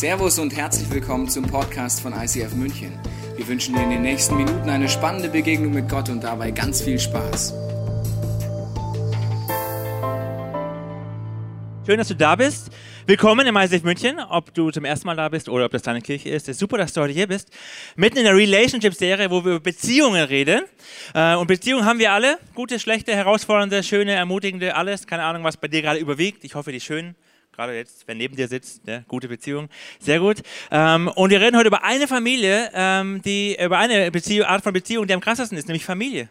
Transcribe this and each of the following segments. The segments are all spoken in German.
Servus und herzlich willkommen zum Podcast von ICF München. Wir wünschen dir in den nächsten Minuten eine spannende Begegnung mit Gott und dabei ganz viel Spaß. Schön, dass du da bist. Willkommen im ICF München, ob du zum ersten Mal da bist oder ob das deine Kirche ist. Ist super, dass du heute hier bist. Mitten in der Relationship-Serie, wo wir über Beziehungen reden. Äh, und Beziehungen haben wir alle. Gute, schlechte, herausfordernde, schöne, ermutigende, alles. Keine Ahnung, was bei dir gerade überwiegt. Ich hoffe, die schönen gerade jetzt, wer neben dir sitzt, ne? gute Beziehung, sehr gut. Ähm, und wir reden heute über eine Familie, ähm, die über eine Beziehung, Art von Beziehung, die am krassesten ist, nämlich Familie.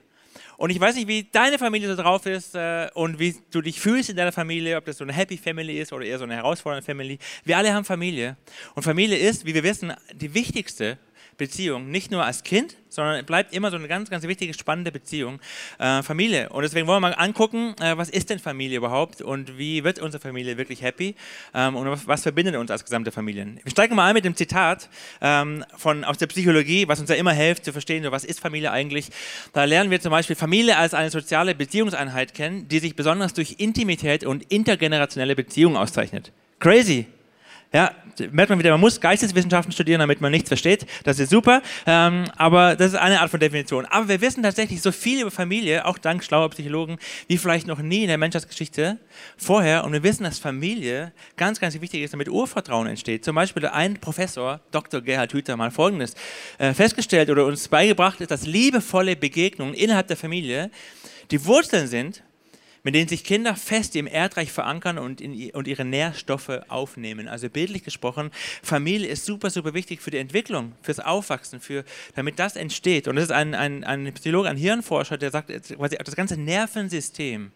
Und ich weiß nicht, wie deine Familie so drauf ist äh, und wie du dich fühlst in deiner Familie, ob das so eine Happy Family ist oder eher so eine herausfordernde Family. Wir alle haben Familie. Und Familie ist, wie wir wissen, die wichtigste Beziehung, nicht nur als Kind, sondern bleibt immer so eine ganz, ganz wichtige, spannende Beziehung, äh, Familie. Und deswegen wollen wir mal angucken, äh, was ist denn Familie überhaupt und wie wird unsere Familie wirklich happy ähm, und was, was, verbindet uns als gesamte Familien. Wir steigen mal ein mit dem Zitat ähm, von, aus der Psychologie, was uns ja immer hilft zu verstehen, so, was ist Familie eigentlich. Da lernen wir zum Beispiel Familie als eine soziale Beziehungseinheit kennen, die sich besonders durch Intimität und intergenerationelle Beziehungen auszeichnet. Crazy, ja, merkt man wieder, man muss Geisteswissenschaften studieren, damit man nichts versteht. Das ist super, ähm, aber das ist eine Art von Definition. Aber wir wissen tatsächlich so viel über Familie, auch dank schlauer Psychologen, wie vielleicht noch nie in der Menschheitsgeschichte vorher. Und wir wissen, dass Familie ganz, ganz wichtig ist, damit Urvertrauen entsteht. Zum Beispiel ein Professor, Dr. Gerhard Hüther, mal Folgendes äh, festgestellt oder uns beigebracht ist, dass liebevolle Begegnungen innerhalb der Familie die Wurzeln sind mit denen sich Kinder fest im Erdreich verankern und, in, und ihre Nährstoffe aufnehmen. Also bildlich gesprochen, Familie ist super, super wichtig für die Entwicklung, fürs Aufwachsen, für, damit das entsteht. Und das ist ein, ein, ein Psychologe, ein Hirnforscher, der sagt, das ganze Nervensystem,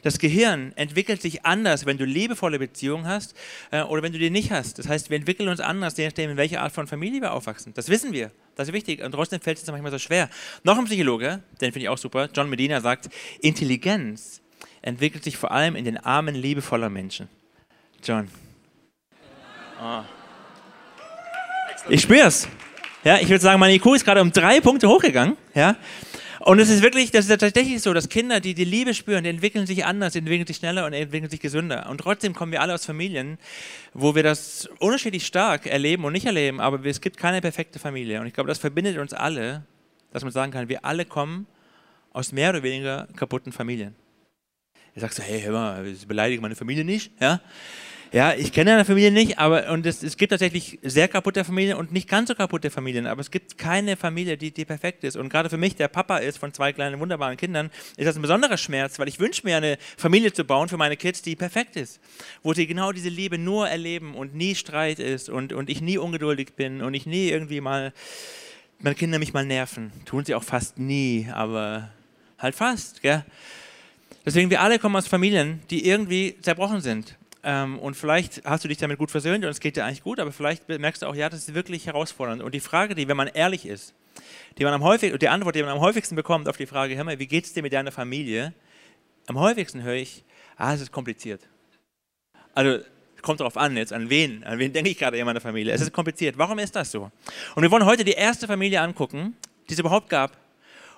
das Gehirn entwickelt sich anders, wenn du liebevolle Beziehungen hast äh, oder wenn du die nicht hast. Das heißt, wir entwickeln uns anders, je nachdem, in welcher Art von Familie wir aufwachsen. Das wissen wir. Das ist wichtig. Und trotzdem fällt es manchmal so schwer. Noch ein Psychologe, den finde ich auch super, John Medina sagt, Intelligenz entwickelt sich vor allem in den Armen liebevoller Menschen. John. Oh. Ich spüre es. Ja, ich würde sagen, meine IQ ist gerade um drei Punkte hochgegangen. Ja. Und es ist wirklich, das ist tatsächlich so, dass Kinder, die die Liebe spüren, die entwickeln sich anders, die entwickeln sich schneller und entwickeln sich gesünder. Und trotzdem kommen wir alle aus Familien, wo wir das unterschiedlich stark erleben und nicht erleben, aber es gibt keine perfekte Familie. Und ich glaube, das verbindet uns alle, dass man sagen kann, wir alle kommen aus mehr oder weniger kaputten Familien. Er sagt so, hey, hör mal, ich beleidige meine Familie nicht, ja. Ja, ich kenne eine Familie nicht, aber und es, es gibt tatsächlich sehr kaputte Familien und nicht ganz so kaputte Familien, aber es gibt keine Familie, die, die perfekt ist. Und gerade für mich, der Papa ist von zwei kleinen wunderbaren Kindern, ist das ein besonderer Schmerz, weil ich wünsche mir eine Familie zu bauen für meine Kids, die perfekt ist, wo sie genau diese Liebe nur erleben und nie Streit ist und, und ich nie ungeduldig bin und ich nie irgendwie mal, meine Kinder mich mal nerven. Tun sie auch fast nie, aber halt fast, gell? Deswegen, wir alle kommen aus Familien, die irgendwie zerbrochen sind. Ähm, und vielleicht hast du dich damit gut versöhnt und es geht dir eigentlich gut, aber vielleicht merkst du auch, ja, das ist wirklich herausfordernd. Und die Frage, die, wenn man ehrlich ist, die man am häufigsten, die Antwort, die man am häufigsten bekommt auf die Frage, hör mal, wie geht es dir mit deiner Familie? Am häufigsten höre ich, ah, es ist kompliziert. Also, kommt darauf an jetzt, an wen, an wen denke ich gerade in meiner Familie. Es ist kompliziert. Warum ist das so? Und wir wollen heute die erste Familie angucken, die es überhaupt gab,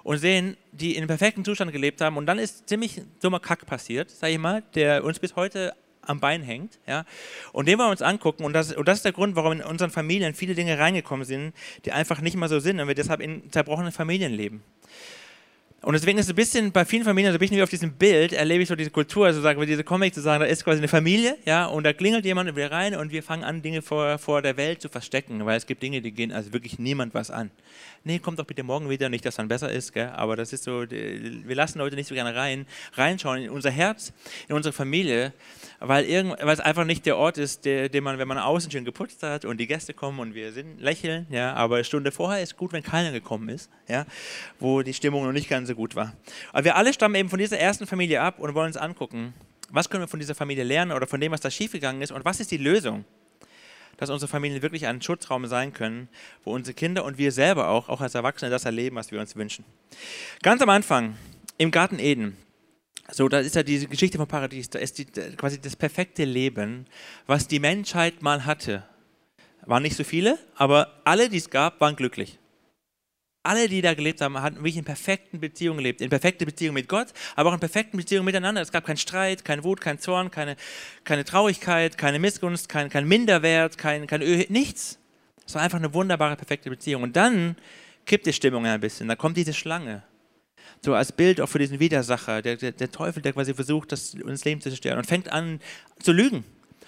und sehen, die in perfekten Zustand gelebt haben. Und dann ist ziemlich dummer Kack passiert, sage ich mal, der uns bis heute am Bein hängt. Ja? Und den wollen wir uns angucken. Und das, und das ist der Grund, warum in unseren Familien viele Dinge reingekommen sind, die einfach nicht mehr so sind und wir deshalb in zerbrochenen Familien leben. Und deswegen ist es ein bisschen bei vielen Familien, so ein bisschen wie auf diesem Bild, erlebe ich so diese Kultur, also sagen wir diese Comic zu sagen, da ist quasi eine Familie, ja, und da klingelt jemand wir rein und wir fangen an, Dinge vor, vor der Welt zu verstecken, weil es gibt Dinge, die gehen also wirklich niemand was an. Nee, kommt doch bitte morgen wieder, nicht, dass dann besser ist, gell? aber das ist so, wir lassen Leute nicht so gerne rein, reinschauen in unser Herz, in unsere Familie, weil, irgend, weil es einfach nicht der Ort ist, der, den man, wenn man außen schön geputzt hat und die Gäste kommen und wir sind, lächeln, ja, aber eine Stunde vorher ist gut, wenn keiner gekommen ist, ja, wo die Stimmung noch nicht ganz so gut war. Aber wir alle stammen eben von dieser ersten Familie ab und wollen uns angucken, was können wir von dieser Familie lernen oder von dem, was da schiefgegangen ist und was ist die Lösung, dass unsere Familien wirklich ein Schutzraum sein können, wo unsere Kinder und wir selber auch, auch als Erwachsene, das erleben, was wir uns wünschen. Ganz am Anfang, im Garten Eden, so, da ist ja diese Geschichte vom Paradies, da ist die, quasi das perfekte Leben, was die Menschheit mal hatte. Waren nicht so viele, aber alle, die es gab, waren glücklich. Alle, die da gelebt haben, hatten wirklich in perfekten Beziehungen gelebt. In perfekter Beziehung mit Gott, aber auch in perfekten Beziehungen miteinander. Es gab keinen Streit, keinen Wut, keinen Zorn, keine, keine Traurigkeit, keine Missgunst, kein, kein Minderwert, kein, kein Öl, nichts. Es war einfach eine wunderbare, perfekte Beziehung. Und dann kippt die Stimmung ein bisschen. Da kommt diese Schlange. So als Bild auch für diesen Widersacher, der, der, der Teufel, der quasi versucht, das, uns Leben zu zerstören und fängt an zu lügen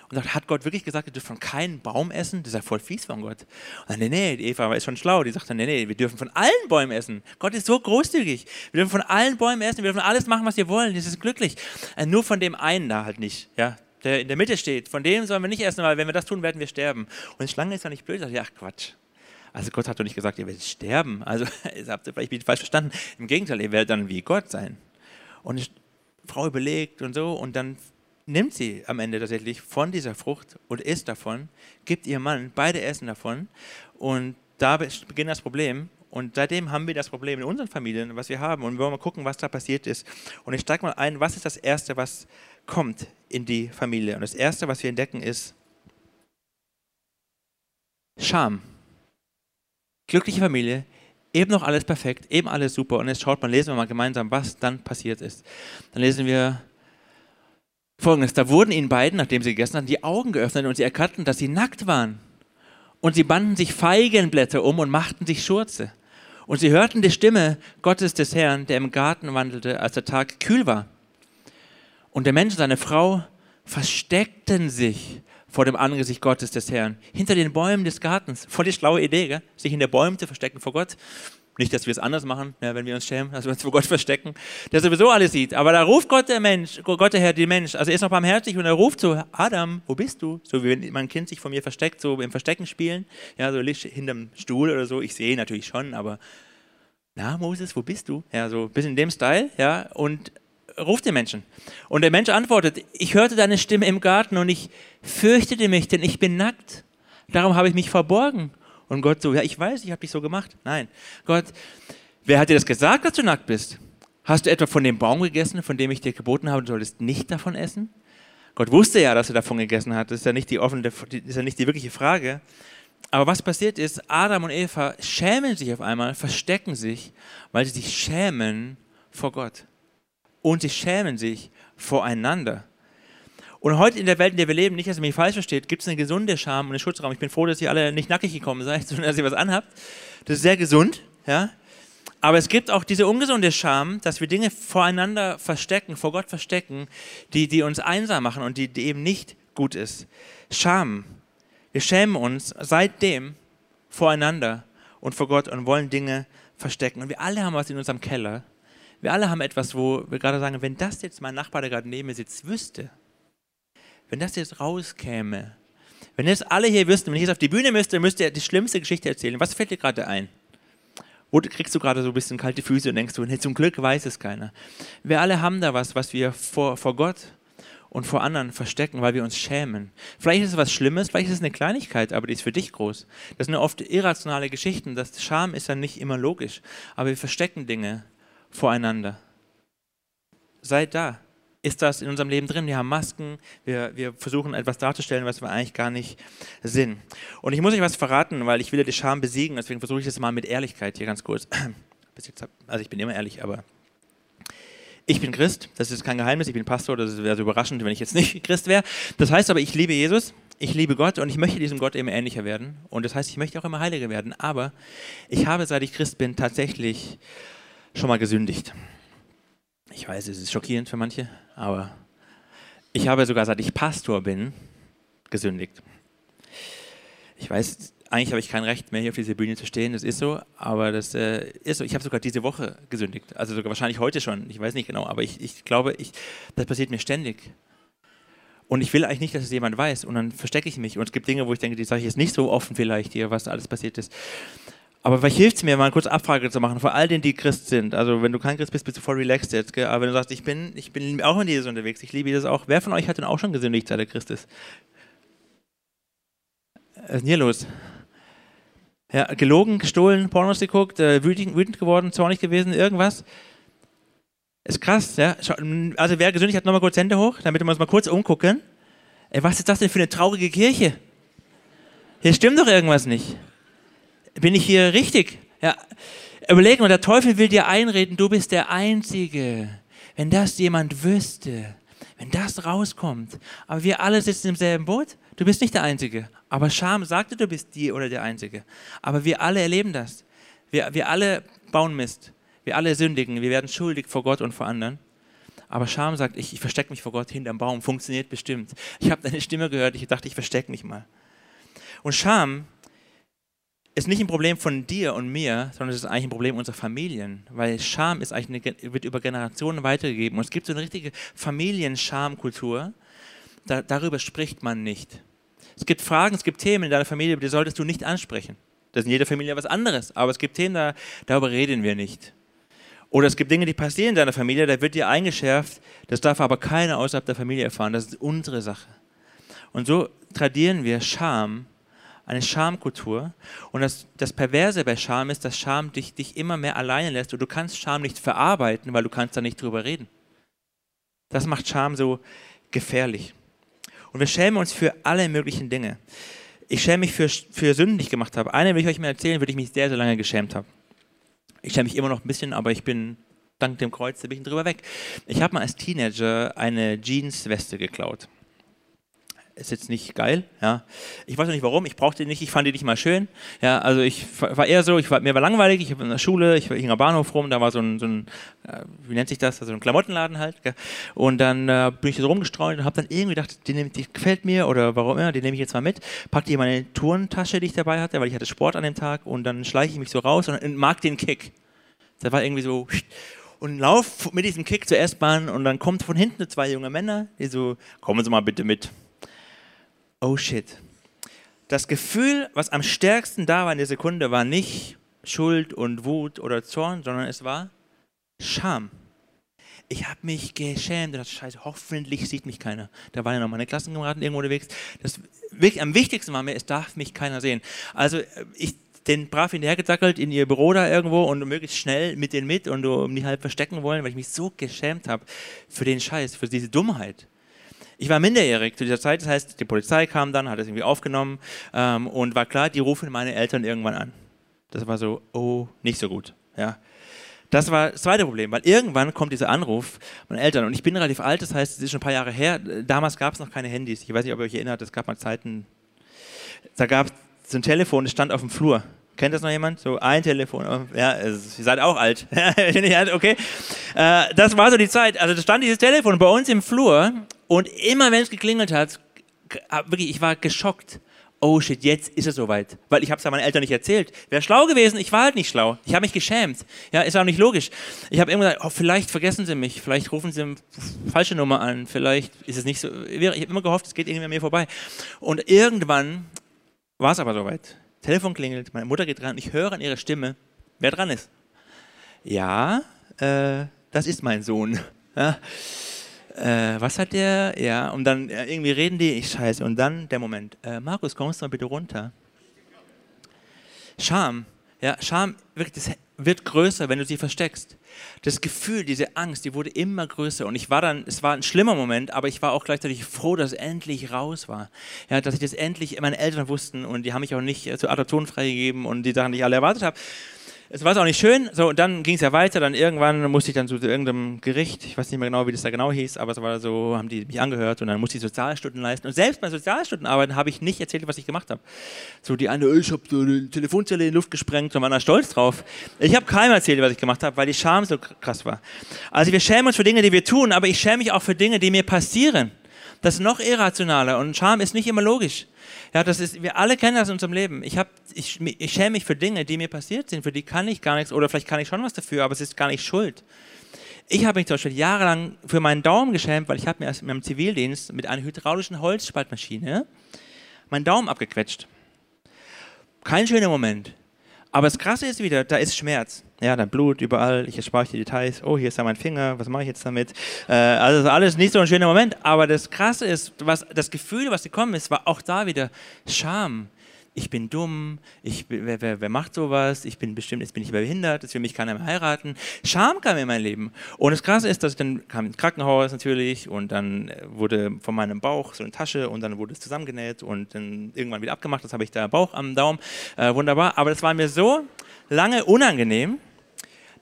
und sagt, hat Gott wirklich gesagt, ihr dürft von keinem Baum essen? Das ist ja voll fies von Gott. Und dann, nee, nee, die Eva ist schon schlau. Die sagt dann, nee, nee, wir dürfen von allen Bäumen essen. Gott ist so großzügig. Wir dürfen von allen Bäumen essen. Wir dürfen alles machen, was wir wollen. Das ist glücklich. Äh, nur von dem einen da halt nicht. Ja, der in der Mitte steht. Von dem sollen wir nicht essen, weil wenn wir das tun, werden wir sterben. Und die Schlange ist ja nicht blöd. Sagt, ja, Quatsch. Also Gott hat doch nicht gesagt, ihr werdet sterben. Also habt ihr vielleicht falsch verstanden. Im Gegenteil, ihr werdet dann wie Gott sein. Und die Frau überlegt und so und dann nimmt sie am Ende tatsächlich von dieser Frucht und isst davon, gibt ihr Mann, beide essen davon und da beginnt das Problem. Und seitdem haben wir das Problem in unseren Familien, was wir haben. Und wir wollen mal gucken, was da passiert ist. Und ich steige mal ein, was ist das Erste, was kommt in die Familie? Und das Erste, was wir entdecken, ist Scham. Glückliche Familie, eben noch alles perfekt, eben alles super. Und jetzt schaut man, lesen wir mal gemeinsam, was dann passiert ist. Dann lesen wir Folgendes, da wurden ihnen beiden, nachdem sie gegessen hatten, die Augen geöffnet und sie erkannten, dass sie nackt waren. Und sie banden sich Feigenblätter um und machten sich Schurze. Und sie hörten die Stimme Gottes des Herrn, der im Garten wandelte, als der Tag kühl war. Und der Mensch und seine Frau versteckten sich vor dem Angesicht Gottes des Herrn, hinter den Bäumen des Gartens. Voll die schlaue Idee, gell? sich in der Bäume zu verstecken vor Gott. Nicht, dass wir es anders machen, ja, wenn wir uns schämen, dass wir uns vor Gott verstecken, der sowieso alles sieht. Aber da ruft Gott der Mensch, Gott der Herr, den Mensch. Also er ist noch barmherzig und er ruft so, Adam, wo bist du? So wie wenn mein Kind sich von mir versteckt, so im Verstecken spielen. Ja, so hinterm Stuhl oder so. Ich sehe natürlich schon, aber na, Moses, wo bist du? Ja, so ein bisschen in dem Style, ja, und ruft den Menschen. Und der Mensch antwortet, ich hörte deine Stimme im Garten und ich fürchtete mich, denn ich bin nackt. Darum habe ich mich verborgen. Und Gott so, ja, ich weiß, ich habe dich so gemacht. Nein, Gott, wer hat dir das gesagt, dass du nackt bist? Hast du etwa von dem Baum gegessen, von dem ich dir geboten habe, du solltest nicht davon essen? Gott wusste ja, dass er davon gegessen hat. Das ist ja nicht die offene, ist ja nicht die wirkliche Frage. Aber was passiert ist, Adam und Eva schämen sich auf einmal, verstecken sich, weil sie sich schämen vor Gott. Und sie schämen sich voreinander. Und heute in der Welt, in der wir leben, nicht, dass ihr mich falsch versteht, gibt es eine gesunde Scham und einen Schutzraum. Ich bin froh, dass ihr alle nicht nackig gekommen seid, sondern dass ihr was anhabt. Das ist sehr gesund, ja. Aber es gibt auch diese ungesunde Scham, dass wir Dinge voreinander verstecken, vor Gott verstecken, die, die uns einsam machen und die, die eben nicht gut ist. Scham. Wir schämen uns seitdem voreinander und vor Gott und wollen Dinge verstecken. Und wir alle haben was in unserem Keller. Wir alle haben etwas, wo wir gerade sagen, wenn das jetzt mein Nachbar, der gerade neben mir sitzt, wüsste, wenn das jetzt rauskäme, wenn jetzt alle hier wüssten, wenn ich jetzt auf die Bühne müsste, müsste er die schlimmste Geschichte erzählen. Was fällt dir gerade ein? Wo kriegst du gerade so ein bisschen kalte Füße und denkst du, nee, zum Glück weiß es keiner. Wir alle haben da was, was wir vor, vor Gott und vor anderen verstecken, weil wir uns schämen. Vielleicht ist es was Schlimmes, vielleicht ist es eine Kleinigkeit, aber die ist für dich groß. Das sind oft irrationale Geschichten. Das Scham ist ja nicht immer logisch, aber wir verstecken Dinge voreinander. Seid da ist das in unserem Leben drin. Wir haben Masken, wir, wir versuchen etwas darzustellen, was wir eigentlich gar nicht sind. Und ich muss euch was verraten, weil ich will ja die Scham besiegen, deswegen versuche ich das mal mit Ehrlichkeit hier ganz kurz. Also ich bin immer ehrlich, aber ich bin Christ, das ist kein Geheimnis, ich bin Pastor, das wäre so überraschend, wenn ich jetzt nicht Christ wäre. Das heißt aber, ich liebe Jesus, ich liebe Gott und ich möchte diesem Gott immer ähnlicher werden. Und das heißt, ich möchte auch immer heiliger werden. Aber ich habe, seit ich Christ bin, tatsächlich schon mal gesündigt. Ich weiß, es ist schockierend für manche, aber ich habe sogar, seit ich Pastor bin, gesündigt. Ich weiß, eigentlich habe ich kein Recht mehr, hier auf dieser Bühne zu stehen, das ist so, aber das äh, ist so. Ich habe sogar diese Woche gesündigt, also sogar wahrscheinlich heute schon, ich weiß nicht genau, aber ich, ich glaube, ich, das passiert mir ständig. Und ich will eigentlich nicht, dass es jemand weiß und dann verstecke ich mich. Und es gibt Dinge, wo ich denke, die sage ich jetzt nicht so offen vielleicht hier, was alles passiert ist. Aber vielleicht hilft es mir, mal eine kurze Abfrage zu machen, vor all denen, die Christ sind. Also, wenn du kein Christ bist, bist du voll relaxed jetzt. Gell? Aber wenn du sagst, ich bin, ich bin auch in Jesus unterwegs, ich liebe Jesus auch. Wer von euch hat denn auch schon gesündigt, seit er Christ ist? Was ist denn hier los? Ja, gelogen, gestohlen, Pornos geguckt, äh, wütend, wütend geworden, zornig gewesen, irgendwas. Ist krass, ja. Also, wer gesündigt hat, nochmal kurz Hände hoch, damit wir uns mal kurz umgucken. Ey, was ist das denn für eine traurige Kirche? Hier stimmt doch irgendwas nicht bin ich hier richtig? Ja. Überleg mal, der Teufel will dir einreden, du bist der Einzige. Wenn das jemand wüsste, wenn das rauskommt, aber wir alle sitzen im selben Boot, du bist nicht der Einzige. Aber Scham sagte, du bist die oder der Einzige. Aber wir alle erleben das. Wir, wir alle bauen Mist. Wir alle sündigen. Wir werden schuldig vor Gott und vor anderen. Aber Scham sagt, ich, ich verstecke mich vor Gott hinterm Baum. Funktioniert bestimmt. Ich habe deine Stimme gehört. Ich dachte, ich verstecke mich mal. Und Scham ist nicht ein Problem von dir und mir, sondern es ist eigentlich ein Problem unserer Familien, weil Scham ist eigentlich eine, wird über Generationen weitergegeben und es gibt so eine richtige Familienschamkultur. Da, darüber spricht man nicht. Es gibt Fragen, es gibt Themen in deiner Familie, die solltest du nicht ansprechen. Das ist in jeder Familie was anderes, aber es gibt Themen, da, darüber reden wir nicht. Oder es gibt Dinge, die passieren in deiner Familie, da wird dir eingeschärft, das darf aber keiner außerhalb der Familie erfahren, das ist unsere Sache. Und so tradieren wir Scham eine Schamkultur. Und das, das Perverse bei Scham ist, dass Scham dich, dich immer mehr alleine lässt und du kannst Scham nicht verarbeiten, weil du kannst da nicht drüber reden. Das macht Scham so gefährlich. Und wir schämen uns für alle möglichen Dinge. Ich schäme mich für, für Sünden, die ich gemacht habe. Eine will ich euch mal erzählen, würde ich mich sehr, sehr lange geschämt habe. Ich schäme mich immer noch ein bisschen, aber ich bin dank dem Kreuz ein bisschen drüber weg. Ich habe mal als Teenager eine Jeansweste geklaut ist jetzt nicht geil. Ja. Ich weiß auch nicht warum, ich brauchte die nicht, ich fand die nicht mal schön. Ja, also ich war eher so, ich war, mir war langweilig, ich war in der Schule, ich hing am Bahnhof rum, da war so ein, so ein äh, wie nennt sich das, also ein Klamottenladen halt. Gell. Und dann äh, bin ich so rumgestreut und habe dann irgendwie gedacht, die, nehm, die, gefällt mir oder warum immer, die nehme ich jetzt mal mit. Packte hier meine Turntasche, die ich dabei hatte, weil ich hatte Sport an dem Tag und dann schleiche ich mich so raus und mag den Kick. Das war irgendwie so und lauf mit diesem Kick zur S-Bahn und dann kommt von hinten zwei junge Männer, die so, kommen Sie mal bitte mit oh shit. Das Gefühl, was am stärksten da war in der Sekunde, war nicht Schuld und Wut oder Zorn, sondern es war Scham. Ich habe mich geschämt und dachte, scheiße, hoffentlich sieht mich keiner. Da waren ja noch meine Klassenkameraden irgendwo unterwegs. Das am wichtigsten war mir, es darf mich keiner sehen. Also ich den brav hinterhergezackelt in ihr Büro da irgendwo und möglichst schnell mit denen mit und um die halb verstecken wollen, weil ich mich so geschämt habe für den Scheiß, für diese Dummheit. Ich war minderjährig zu dieser Zeit, das heißt, die Polizei kam dann, hat es irgendwie aufgenommen ähm, und war klar, die rufen meine Eltern irgendwann an. Das war so, oh, nicht so gut. Ja. Das war das zweite Problem, weil irgendwann kommt dieser Anruf meiner Eltern und ich bin relativ alt, das heißt, es ist schon ein paar Jahre her. Damals gab es noch keine Handys. Ich weiß nicht, ob ihr euch erinnert, es gab mal Zeiten, da gab es so ein Telefon, das stand auf dem Flur. Kennt das noch jemand? So ein Telefon. Ja, ihr seid auch alt. okay. Äh, das war so die Zeit. Also da stand dieses Telefon bei uns im Flur und immer wenn es geklingelt hat, wirklich, ich war geschockt. Oh shit, jetzt ist es soweit. Weil ich habe es ja meinen Eltern nicht erzählt. Wäre schlau gewesen, ich war halt nicht schlau. Ich habe mich geschämt. Ja, ist auch nicht logisch. Ich habe immer gesagt, oh, vielleicht vergessen sie mich, vielleicht rufen sie eine falsche Nummer an, vielleicht ist es nicht so. Ich habe immer gehofft, es geht irgendwie an mir vorbei. Und irgendwann war es aber soweit. Telefon klingelt, meine Mutter geht dran, ich höre an ihrer Stimme, wer dran ist. Ja, äh, das ist mein Sohn. Ja äh, was hat der? Ja, und dann äh, irgendwie reden die, ich scheiße. Und dann der Moment, äh, Markus, kommst du mal bitte runter? Scham, ja, Scham wirklich, das wird größer, wenn du sie versteckst. Das Gefühl, diese Angst, die wurde immer größer. Und ich war dann, es war ein schlimmer Moment, aber ich war auch gleichzeitig froh, dass es endlich raus war. Ja, dass ich das endlich, meine Eltern wussten und die haben mich auch nicht äh, zur Adoption freigegeben und die Sachen, die ich alle erwartet habe es war auch nicht schön. So, und dann ging es ja weiter. Dann irgendwann musste ich dann zu irgendeinem Gericht, ich weiß nicht mehr genau, wie das da genau hieß, aber es war so, haben die mich angehört und dann musste ich Sozialstunden leisten. Und selbst bei Sozialstundenarbeiten habe ich nicht erzählt, was ich gemacht habe. So die eine, ich habe so eine Telefonzelle in die Luft gesprengt und war da stolz drauf. Ich habe keinem erzählt, was ich gemacht habe, weil die Scham so krass war. Also wir schämen uns für Dinge, die wir tun, aber ich schäme mich auch für Dinge, die mir passieren. Das ist noch irrationaler und Scham ist nicht immer logisch. Ja, das ist, wir alle kennen das in unserem Leben. Ich, hab, ich, ich schäme mich für Dinge, die mir passiert sind, für die kann ich gar nichts, oder vielleicht kann ich schon was dafür, aber es ist gar nicht schuld. Ich habe mich zum Beispiel jahrelang für meinen Daumen geschämt, weil ich habe mir aus meinem Zivildienst mit einer hydraulischen Holzspaltmaschine meinen Daumen abgequetscht. Kein schöner Moment. Aber das Krasse ist wieder, da ist Schmerz. Ja, dann Blut überall, ich erspare die Details. Oh, hier ist ja mein Finger, was mache ich jetzt damit? Äh, also alles nicht so ein schöner Moment. Aber das Krasse ist, was, das Gefühl, was gekommen ist, war auch da wieder Scham ich bin dumm, ich, wer, wer, wer, macht sowas, ich bin bestimmt, jetzt bin ich behindert, jetzt will mich keiner mehr heiraten. Scham kam in mein Leben. Und das Krasse ist, dass ich dann kam ins Krankenhaus natürlich und dann wurde von meinem Bauch so eine Tasche und dann wurde es zusammengenäht und dann irgendwann wieder abgemacht. Das habe ich da Bauch am Daumen. Äh, wunderbar. Aber das war mir so lange unangenehm,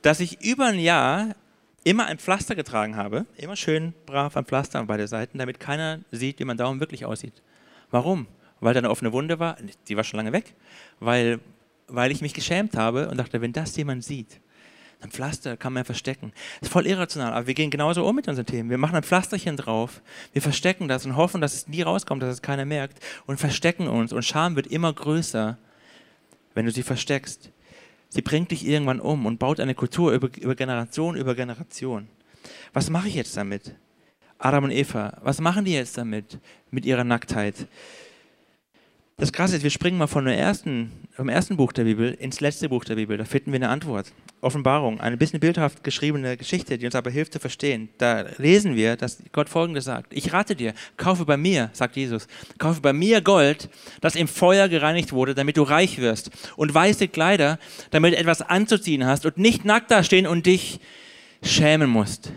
dass ich über ein Jahr immer ein Pflaster getragen habe, immer schön brav ein Pflaster an beide Seiten, damit keiner sieht, wie mein Daumen wirklich aussieht. Warum? Weil da eine offene Wunde war, die war schon lange weg, weil, weil ich mich geschämt habe und dachte, wenn das jemand sieht, ein Pflaster kann man verstecken. Das ist voll irrational, aber wir gehen genauso um mit unseren Themen. Wir machen ein Pflasterchen drauf, wir verstecken das und hoffen, dass es nie rauskommt, dass es keiner merkt und verstecken uns. Und Scham wird immer größer, wenn du sie versteckst. Sie bringt dich irgendwann um und baut eine Kultur über, über Generation über Generation. Was mache ich jetzt damit? Adam und Eva, was machen die jetzt damit, mit ihrer Nacktheit? Das Krasse ist, wir springen mal von der ersten, vom ersten Buch der Bibel ins letzte Buch der Bibel. Da finden wir eine Antwort. Offenbarung, eine bisschen bildhaft geschriebene Geschichte, die uns aber hilft zu verstehen. Da lesen wir, dass Gott Folgendes sagt. Ich rate dir, kaufe bei mir, sagt Jesus, kaufe bei mir Gold, das im Feuer gereinigt wurde, damit du reich wirst. Und weiße Kleider, damit du etwas anzuziehen hast und nicht nackt dastehen und dich schämen musst.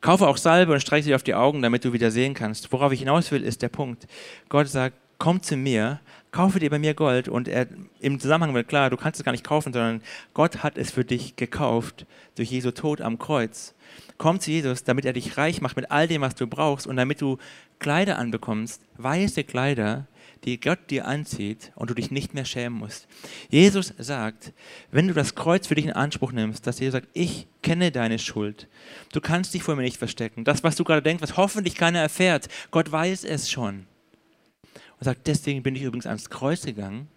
Kaufe auch Salbe und streiche sie auf die Augen, damit du wieder sehen kannst. Worauf ich hinaus will, ist der Punkt. Gott sagt, komm zu mir, kaufe dir bei mir Gold. Und er, im Zusammenhang wird klar, du kannst es gar nicht kaufen, sondern Gott hat es für dich gekauft durch Jesu Tod am Kreuz. Komm zu Jesus, damit er dich reich macht mit all dem, was du brauchst und damit du Kleider anbekommst, weiße Kleider, die Gott dir anzieht und du dich nicht mehr schämen musst. Jesus sagt, wenn du das Kreuz für dich in Anspruch nimmst, dass Jesus sagt, ich kenne deine Schuld. Du kannst dich vor mir nicht verstecken. Das, was du gerade denkst, was hoffentlich keiner erfährt, Gott weiß es schon und sagt, deswegen bin ich übrigens ans Kreuz gegangen,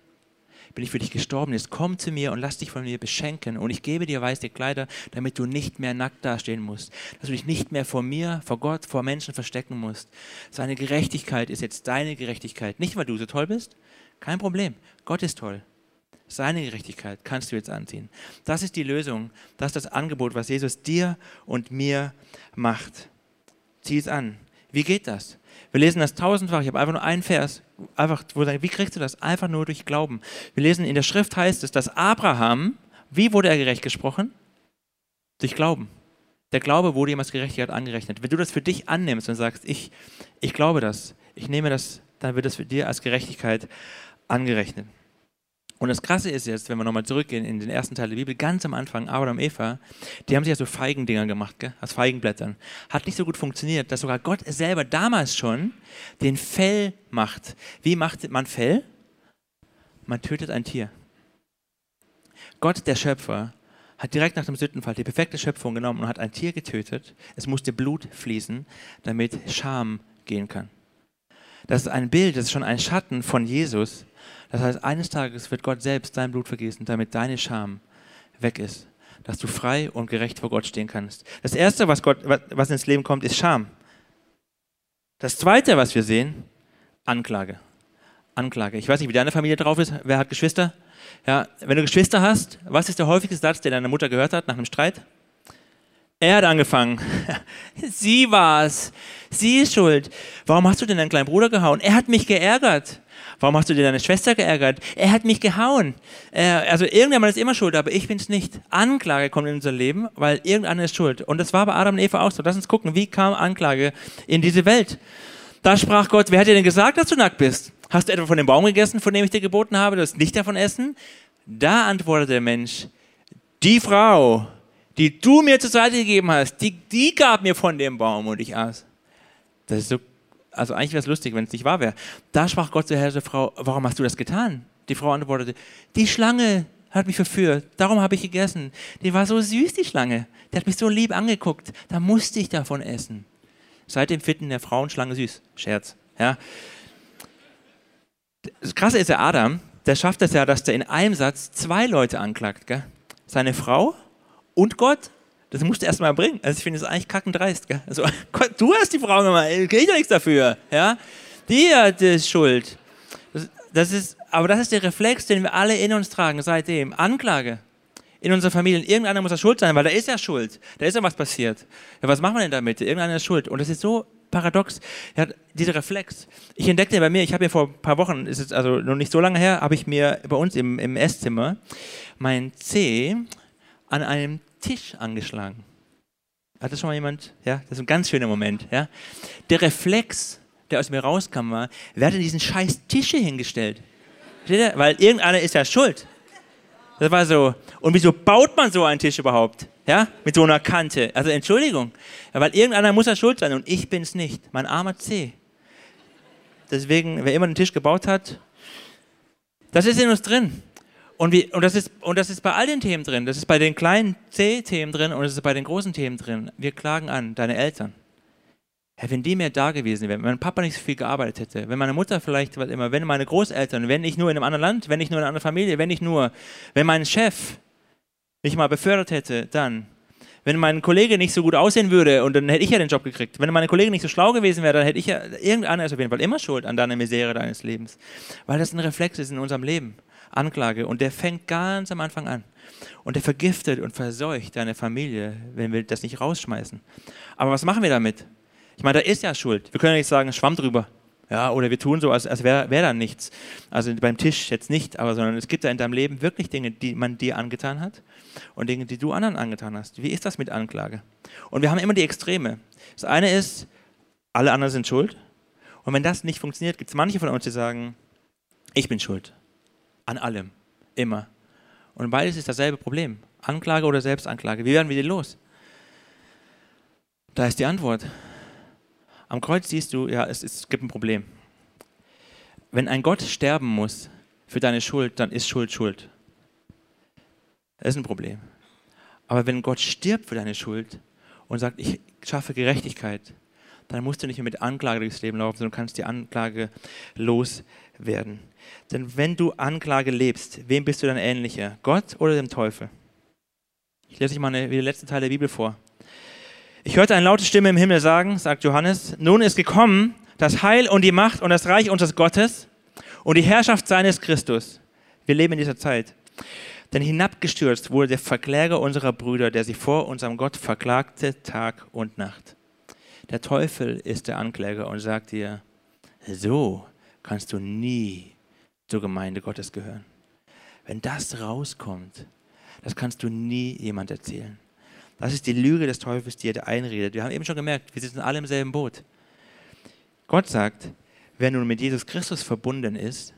bin ich für dich gestorben, jetzt komm zu mir und lass dich von mir beschenken und ich gebe dir weiße Kleider, damit du nicht mehr nackt dastehen musst, dass du dich nicht mehr vor mir, vor Gott, vor Menschen verstecken musst. Seine Gerechtigkeit ist jetzt deine Gerechtigkeit, nicht weil du so toll bist, kein Problem, Gott ist toll. Seine Gerechtigkeit kannst du jetzt anziehen. Das ist die Lösung, das ist das Angebot, was Jesus dir und mir macht. Zieh es an. Wie geht das? Wir lesen das tausendfach. Ich habe einfach nur einen Vers. Einfach, wie kriegst du das? Einfach nur durch Glauben. Wir lesen in der Schrift heißt es, dass Abraham, wie wurde er gerecht gesprochen? Durch Glauben. Der Glaube wurde ihm als Gerechtigkeit angerechnet. Wenn du das für dich annimmst und sagst, ich, ich glaube das, ich nehme das, dann wird das für dir als Gerechtigkeit angerechnet. Und das Krasse ist jetzt, wenn wir nochmal zurückgehen in den ersten Teil der Bibel, ganz am Anfang, Abraham und Eva, die haben sich ja so Feigendinger gemacht, gell? aus Feigenblättern. Hat nicht so gut funktioniert, dass sogar Gott selber damals schon den Fell macht. Wie macht man Fell? Man tötet ein Tier. Gott, der Schöpfer, hat direkt nach dem Sündenfall die perfekte Schöpfung genommen und hat ein Tier getötet. Es musste Blut fließen, damit Scham gehen kann. Das ist ein Bild, das ist schon ein Schatten von Jesus, das heißt, eines Tages wird Gott selbst dein Blut vergießen, damit deine Scham weg ist, dass du frei und gerecht vor Gott stehen kannst. Das Erste, was, Gott, was ins Leben kommt, ist Scham. Das Zweite, was wir sehen, Anklage. Anklage. Ich weiß nicht, wie deine Familie drauf ist. Wer hat Geschwister? Ja, wenn du Geschwister hast, was ist der häufigste Satz, den deine Mutter gehört hat nach einem Streit? Er hat angefangen. Sie war's. Sie ist schuld. Warum hast du denn deinen kleinen Bruder gehauen? Er hat mich geärgert. Warum hast du dir deine Schwester geärgert? Er hat mich gehauen. Er, also irgendjemand ist immer schuld, aber ich bin es nicht. Anklage kommt in unser Leben, weil irgendeiner ist schuld. Und das war bei Adam und Eva auch so. Lass uns gucken, wie kam Anklage in diese Welt? Da sprach Gott, wer hat dir denn gesagt, dass du nackt bist? Hast du etwa von dem Baum gegessen, von dem ich dir geboten habe, du sollst nicht davon essen? Da antwortete der Mensch, die Frau, die du mir zur Seite gegeben hast, die, die gab mir von dem Baum und ich aß. Das ist so also eigentlich wäre es lustig, wenn es nicht wahr wäre. Da sprach Gott zur Herr der Frau, warum hast du das getan? Die Frau antwortete, die Schlange hat mich verführt, darum habe ich gegessen. Die war so süß, die Schlange. Die hat mich so lieb angeguckt, da musste ich davon essen. Seitdem finden der Frauen Schlange süß. Scherz. Ja. Das Krasse ist der Adam, der schafft es ja, dass der in einem Satz zwei Leute anklagt. Gell? Seine Frau und Gott das musst du erstmal bringen. Also ich finde es eigentlich kackendreist. Gell? Also, du hast die Frau nochmal, ich ja nichts dafür. Ja? Die hat die Schuld. Das, das, ist, aber das ist der Reflex, den wir alle in uns tragen seitdem. Anklage. In unserer Familie. Irgendeiner muss ja schuld sein, weil da ist ja Schuld. Da ist ja was passiert. Ja, was machen wir denn damit? Irgendeiner ist schuld. Und das ist so paradox. Ja, dieser Reflex. Ich entdeckte bei mir, ich habe mir vor ein paar Wochen, ist es also noch nicht so lange her, habe ich mir bei uns im, im Esszimmer mein C an einem Tisch angeschlagen. Hat das schon mal jemand? Ja, das ist ein ganz schöner Moment. Ja? Der Reflex, der aus mir rauskam, war, wer hat denn diesen scheiß Tisch hier hingestellt? Weil irgendeiner ist ja schuld. Das war so. Und wieso baut man so einen Tisch überhaupt? Ja, mit so einer Kante. Also Entschuldigung, weil irgendeiner muss ja schuld sein und ich bin es nicht. Mein armer C. Deswegen, wer immer den Tisch gebaut hat, das ist in uns drin. Und, wie, und, das ist, und das ist bei all den Themen drin. Das ist bei den kleinen C-Themen drin und das ist bei den großen Themen drin. Wir klagen an, deine Eltern. Herr, wenn die mehr da gewesen wären, wenn mein Papa nicht so viel gearbeitet hätte, wenn meine Mutter vielleicht, was immer, wenn meine Großeltern, wenn ich nur in einem anderen Land, wenn ich nur in einer anderen Familie, wenn ich nur, wenn mein Chef mich mal befördert hätte, dann, wenn mein Kollege nicht so gut aussehen würde und dann hätte ich ja den Job gekriegt. Wenn meine Kollege nicht so schlau gewesen wäre, dann hätte ich ja, irgendeiner ist auf jeden Fall immer schuld an deiner Misere deines Lebens. Weil das ein Reflex ist in unserem Leben. Anklage. Und der fängt ganz am Anfang an. Und der vergiftet und verseucht deine Familie, wenn wir das nicht rausschmeißen. Aber was machen wir damit? Ich meine, da ist ja Schuld. Wir können ja nicht sagen, Schwamm drüber. Ja, oder wir tun so, als, als wäre wär da nichts. Also beim Tisch jetzt nicht, aber sondern es gibt da in deinem Leben wirklich Dinge, die man dir angetan hat und Dinge, die du anderen angetan hast. Wie ist das mit Anklage? Und wir haben immer die Extreme. Das eine ist, alle anderen sind schuld. Und wenn das nicht funktioniert, gibt es manche von uns, die sagen, ich bin schuld. An allem. Immer. Und beides ist dasselbe Problem. Anklage oder Selbstanklage. Wie werden wir die los? Da ist die Antwort. Am Kreuz siehst du, ja, es, es gibt ein Problem. Wenn ein Gott sterben muss für deine Schuld, dann ist Schuld Schuld. Das ist ein Problem. Aber wenn Gott stirbt für deine Schuld und sagt, ich schaffe Gerechtigkeit, dann musst du nicht mehr mit Anklage durchs Leben laufen, sondern kannst die Anklage loswerden. Denn wenn du Anklage lebst, wem bist du dann ähnlicher? Gott oder dem Teufel? Ich lese euch mal eine, wie der letzte Teil der Bibel vor. Ich hörte eine laute Stimme im Himmel sagen, sagt Johannes, nun ist gekommen das Heil und die Macht und das Reich unseres Gottes und die Herrschaft seines Christus. Wir leben in dieser Zeit. Denn hinabgestürzt wurde der Verkläger unserer Brüder, der sie vor unserem Gott verklagte Tag und Nacht. Der Teufel ist der Ankläger und sagt dir, so kannst du nie zur Gemeinde Gottes gehören. Wenn das rauskommt, das kannst du nie jemand erzählen. Das ist die Lüge des Teufels, die er dir einredet. Wir haben eben schon gemerkt, wir sitzen alle im selben Boot. Gott sagt, wer nun mit Jesus Christus verbunden ist,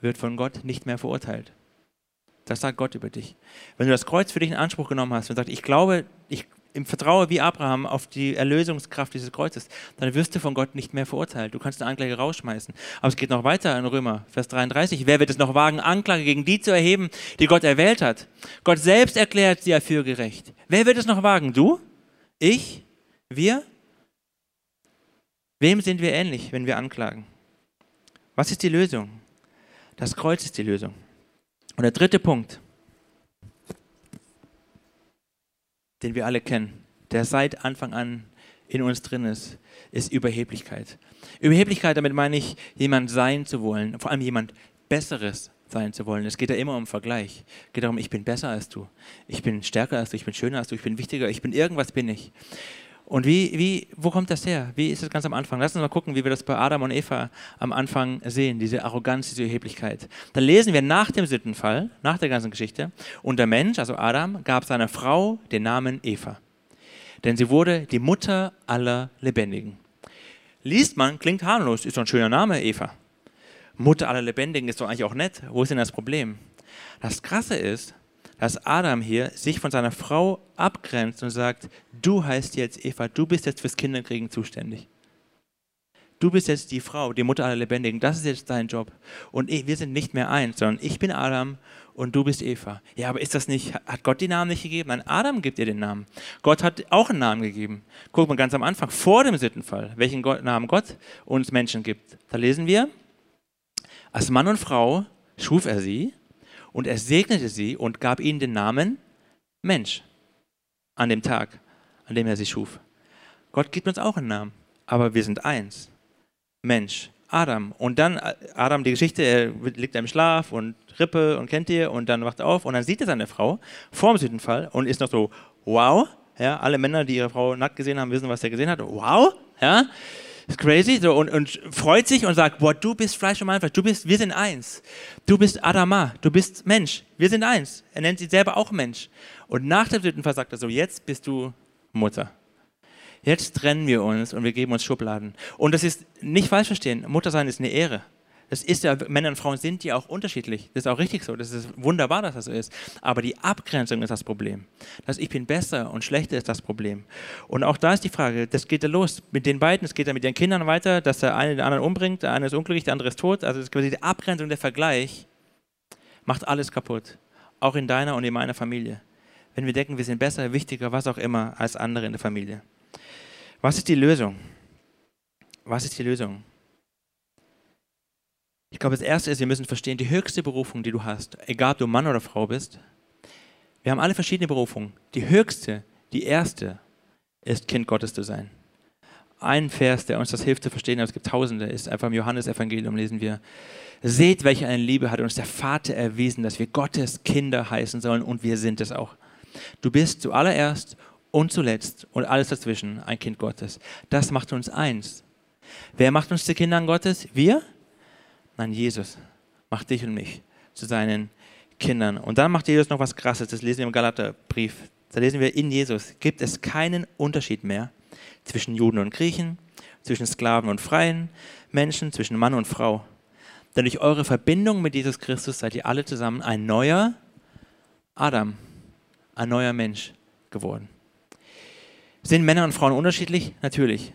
wird von Gott nicht mehr verurteilt. Das sagt Gott über dich. Wenn du das Kreuz für dich in Anspruch genommen hast und sagst, ich glaube, ich im Vertrauen wie Abraham auf die Erlösungskraft dieses Kreuzes, dann wirst du von Gott nicht mehr verurteilt. Du kannst eine Anklage rausschmeißen. Aber es geht noch weiter in Römer, Vers 33. Wer wird es noch wagen, Anklage gegen die zu erheben, die Gott erwählt hat? Gott selbst erklärt sie ja für gerecht. Wer wird es noch wagen? Du? Ich? Wir? Wem sind wir ähnlich, wenn wir anklagen? Was ist die Lösung? Das Kreuz ist die Lösung. Und der dritte Punkt. Den wir alle kennen, der seit Anfang an in uns drin ist, ist Überheblichkeit. Überheblichkeit, damit meine ich, jemand sein zu wollen, vor allem jemand Besseres sein zu wollen. Es geht ja immer um Vergleich. Es geht darum, ich bin besser als du, ich bin stärker als du, ich bin schöner als du, ich bin wichtiger, ich bin irgendwas bin ich. Und wie, wie, wo kommt das her? Wie ist das ganz am Anfang? Lass uns mal gucken, wie wir das bei Adam und Eva am Anfang sehen, diese Arroganz, diese Erheblichkeit. Dann lesen wir nach dem Sündenfall, nach der ganzen Geschichte, und der Mensch, also Adam, gab seiner Frau den Namen Eva. Denn sie wurde die Mutter aller Lebendigen. Liest man, klingt harmlos, ist doch ein schöner Name, Eva. Mutter aller Lebendigen ist doch eigentlich auch nett. Wo ist denn das Problem? Das Krasse ist, dass Adam hier sich von seiner Frau abgrenzt und sagt, du heißt jetzt Eva, du bist jetzt fürs Kinderkriegen zuständig. Du bist jetzt die Frau, die Mutter aller Lebendigen, das ist jetzt dein Job. Und wir sind nicht mehr eins, sondern ich bin Adam und du bist Eva. Ja, aber ist das nicht, hat Gott die Namen nicht gegeben? Nein, Adam gibt ihr den Namen. Gott hat auch einen Namen gegeben. Guck mal ganz am Anfang, vor dem Sittenfall, welchen Namen Gott uns Menschen gibt. Da lesen wir, als Mann und Frau schuf er sie und er segnete sie und gab ihnen den Namen Mensch an dem Tag, an dem er sie schuf. Gott gibt uns auch einen Namen, aber wir sind eins. Mensch, Adam. Und dann, äh, Adam, die Geschichte, er liegt im Schlaf und Rippe und kennt ihr und dann wacht er auf und dann sieht er seine Frau vor dem Südenfall und ist noch so, wow. Ja, alle Männer, die ihre Frau nackt gesehen haben, wissen, was er gesehen hat. Wow. Ja, ist crazy so, und, und freut sich und sagt, boah, du bist Fleisch und mein du bist, wir sind eins. Du bist Adama, du bist Mensch, wir sind eins. Er nennt sich selber auch Mensch. Und nach dem dritten Fall sagt er so, jetzt bist du Mutter. Jetzt trennen wir uns und wir geben uns Schubladen. Und das ist nicht falsch verstehen, Mutter sein ist eine Ehre. Das ist ja, Männer und Frauen sind ja auch unterschiedlich. Das ist auch richtig so. Das ist wunderbar, dass das so ist. Aber die Abgrenzung ist das Problem. Dass ich bin besser und schlechter ist das Problem. Und auch da ist die Frage, das geht ja los mit den beiden, es geht ja mit den Kindern weiter, dass der eine den anderen umbringt, der eine ist unglücklich, der andere ist tot. Also die Abgrenzung, der Vergleich macht alles kaputt. Auch in deiner und in meiner Familie. Wenn wir denken, wir sind besser, wichtiger, was auch immer als andere in der Familie. Was ist die Lösung? Was ist die Lösung? Ich glaube, das Erste ist, wir müssen verstehen, die höchste Berufung, die du hast, egal ob du Mann oder Frau bist, wir haben alle verschiedene Berufungen. Die höchste, die erste, ist Kind Gottes zu sein. Ein Vers, der uns das hilft zu verstehen, aber es gibt tausende, ist einfach im Johannesevangelium, lesen wir, seht, welche eine Liebe hat uns der Vater erwiesen, dass wir Gottes Kinder heißen sollen und wir sind es auch. Du bist zuallererst und zuletzt und alles dazwischen ein Kind Gottes. Das macht uns eins. Wer macht uns zu Kindern Gottes? Wir? Nein, Jesus macht dich und mich zu seinen Kindern. Und dann macht Jesus noch was Krasses, das lesen wir im Galaterbrief. Da lesen wir, in Jesus gibt es keinen Unterschied mehr zwischen Juden und Griechen, zwischen Sklaven und freien Menschen, zwischen Mann und Frau. Denn durch eure Verbindung mit Jesus Christus seid ihr alle zusammen ein neuer Adam, ein neuer Mensch geworden. Sind Männer und Frauen unterschiedlich? Natürlich.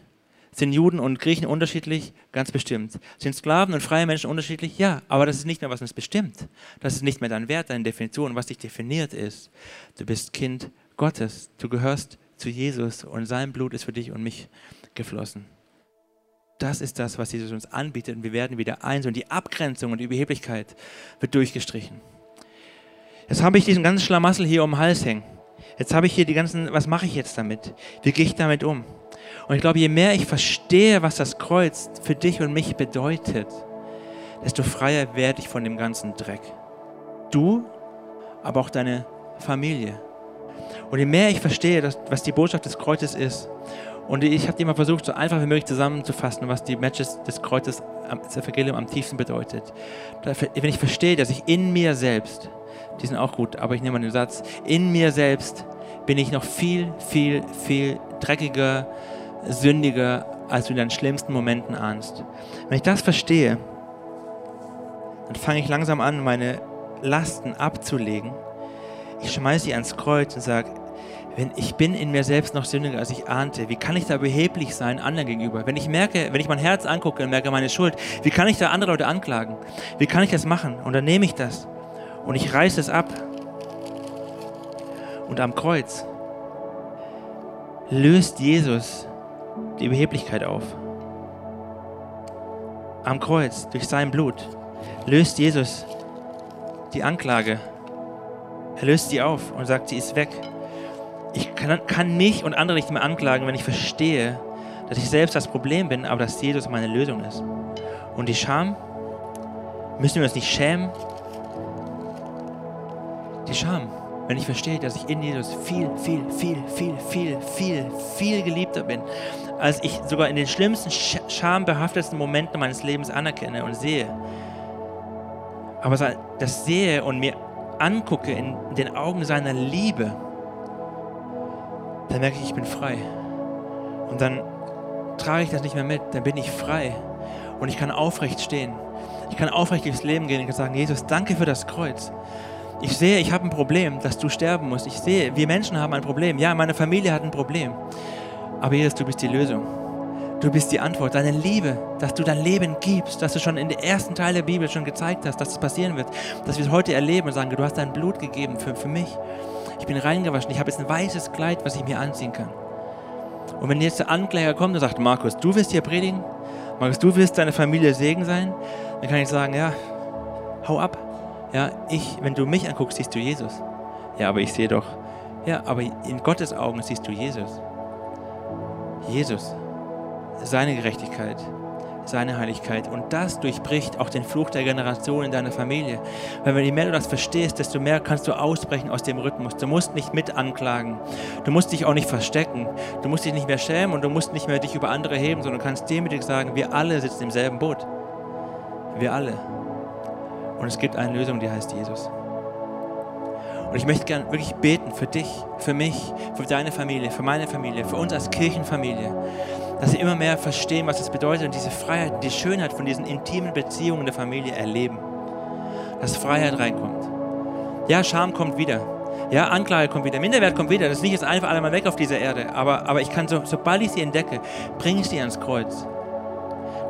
Sind Juden und Griechen unterschiedlich? Ganz bestimmt. Sind Sklaven und freie Menschen unterschiedlich? Ja, aber das ist nicht mehr, was uns bestimmt. Das ist nicht mehr dein Wert, deine Definition. Was dich definiert ist, du bist Kind Gottes. Du gehörst zu Jesus und sein Blut ist für dich und mich geflossen. Das ist das, was Jesus uns anbietet und wir werden wieder eins und die Abgrenzung und die Überheblichkeit wird durchgestrichen. Jetzt habe ich diesen ganzen Schlamassel hier um den Hals hängen. Jetzt habe ich hier die ganzen, was mache ich jetzt damit? Wie gehe ich damit um? Und ich glaube, je mehr ich verstehe, was das Kreuz für dich und mich bedeutet, desto freier werde ich von dem ganzen Dreck. Du, aber auch deine Familie. Und je mehr ich verstehe, dass, was die Botschaft des Kreuzes ist, und ich habe immer versucht, so einfach wie möglich zusammenzufassen, was die Matches des Kreuzes, das Evangelium am tiefsten bedeutet. Wenn ich verstehe, dass ich in mir selbst, die sind auch gut, aber ich nehme mal den Satz, in mir selbst bin ich noch viel, viel, viel dreckiger, sündiger, als du in deinen schlimmsten Momenten ahnst. Wenn ich das verstehe, dann fange ich langsam an, meine Lasten abzulegen. Ich schmeiße sie ans Kreuz und sage, wenn ich bin in mir selbst noch sündiger, als ich ahnte, wie kann ich da beheblich sein anderen gegenüber? Wenn ich merke, wenn ich mein Herz angucke und merke meine Schuld, wie kann ich da andere Leute anklagen? Wie kann ich das machen? Und dann nehme ich das und ich reiße es ab. Und am Kreuz löst Jesus die Überheblichkeit auf. Am Kreuz, durch sein Blut, löst Jesus die Anklage. Er löst sie auf und sagt, sie ist weg. Ich kann, kann mich und andere nicht mehr anklagen, wenn ich verstehe, dass ich selbst das Problem bin, aber dass Jesus meine Lösung ist. Und die Scham, müssen wir uns nicht schämen? Die Scham, wenn ich verstehe, dass ich in Jesus viel, viel, viel, viel, viel, viel, viel geliebter bin, als ich sogar in den schlimmsten, schambehaftesten Momenten meines Lebens anerkenne und sehe. Aber das sehe und mir angucke in den Augen seiner Liebe, dann merke ich, ich bin frei. Und dann trage ich das nicht mehr mit, dann bin ich frei. Und ich kann aufrecht stehen. Ich kann aufrecht durchs Leben gehen und sagen, Jesus, danke für das Kreuz. Ich sehe, ich habe ein Problem, dass du sterben musst. Ich sehe, wir Menschen haben ein Problem. Ja, meine Familie hat ein Problem. Aber Jesus, du bist die Lösung. Du bist die Antwort. Deine Liebe, dass du dein Leben gibst, dass du schon in den ersten Teil der Bibel schon gezeigt hast, dass es passieren wird. Dass wir es heute erleben und sagen, du hast dein Blut gegeben für, für mich. Ich bin reingewaschen. Ich habe jetzt ein weißes Kleid, was ich mir anziehen kann. Und wenn jetzt der Ankläger kommt und sagt, Markus, du wirst hier predigen, Markus, du wirst deine Familie Segen sein, dann kann ich sagen, ja, hau ab. Ja, ich, wenn du mich anguckst, siehst du Jesus. Ja, aber ich sehe doch, ja, aber in Gottes Augen siehst du Jesus. Jesus, seine Gerechtigkeit, seine Heiligkeit. Und das durchbricht auch den Fluch der Generation in deiner Familie. Weil je mehr du das verstehst, desto mehr kannst du ausbrechen aus dem Rhythmus. Du musst nicht mit anklagen. Du musst dich auch nicht verstecken. Du musst dich nicht mehr schämen und du musst nicht mehr dich über andere heben, sondern kannst demütig sagen, wir alle sitzen im selben Boot. Wir alle. Und es gibt eine Lösung, die heißt Jesus. Und ich möchte gerne wirklich beten für dich, für mich, für deine Familie, für meine Familie, für uns als Kirchenfamilie, dass sie immer mehr verstehen, was es bedeutet und diese Freiheit, die Schönheit von diesen intimen Beziehungen der Familie erleben. Dass Freiheit reinkommt. Ja, Scham kommt wieder. Ja, Anklage kommt wieder. Minderwert kommt wieder. Das ist nicht jetzt einfach alle mal weg auf dieser Erde. Aber, aber ich kann, so, sobald ich sie entdecke, bringe ich sie ans Kreuz.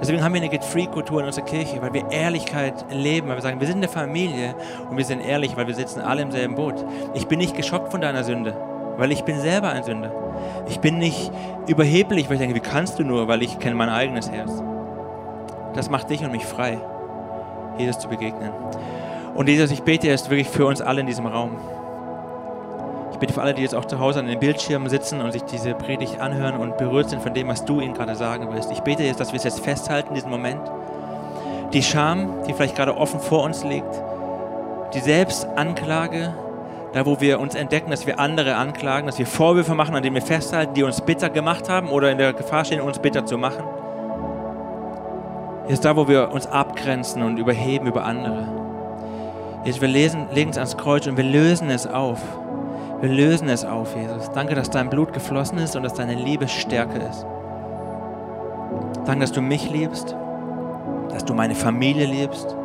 Deswegen haben wir eine Get-Free-Kultur in unserer Kirche, weil wir Ehrlichkeit leben, weil wir sagen, wir sind eine Familie und wir sind ehrlich, weil wir sitzen alle im selben Boot. Ich bin nicht geschockt von deiner Sünde, weil ich bin selber ein Sünder. Ich bin nicht überheblich, weil ich denke, wie kannst du nur, weil ich kenne mein eigenes Herz. Das macht dich und mich frei, Jesus zu begegnen. Und Jesus, ich bete jetzt wirklich für uns alle in diesem Raum. Ich bitte für alle, die jetzt auch zu Hause an den Bildschirmen sitzen und sich diese Predigt anhören und berührt sind von dem, was du ihnen gerade sagen willst. Ich bete jetzt, dass wir es jetzt festhalten, diesen Moment. Die Scham, die vielleicht gerade offen vor uns liegt, die Selbstanklage, da wo wir uns entdecken, dass wir andere anklagen, dass wir Vorwürfe machen, an denen wir festhalten, die uns bitter gemacht haben oder in der Gefahr stehen, uns bitter zu machen. Ist da, wo wir uns abgrenzen und überheben über andere. Jetzt, wir lesen, legen es ans Kreuz und wir lösen es auf. Wir lösen es auf, Jesus. Danke, dass dein Blut geflossen ist und dass deine Liebe Stärke ist. Danke, dass du mich liebst, dass du meine Familie liebst,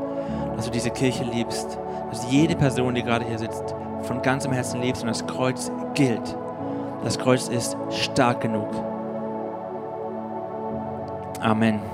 dass du diese Kirche liebst, dass jede Person, die gerade hier sitzt, von ganzem Herzen liebst und das Kreuz gilt. Das Kreuz ist stark genug. Amen.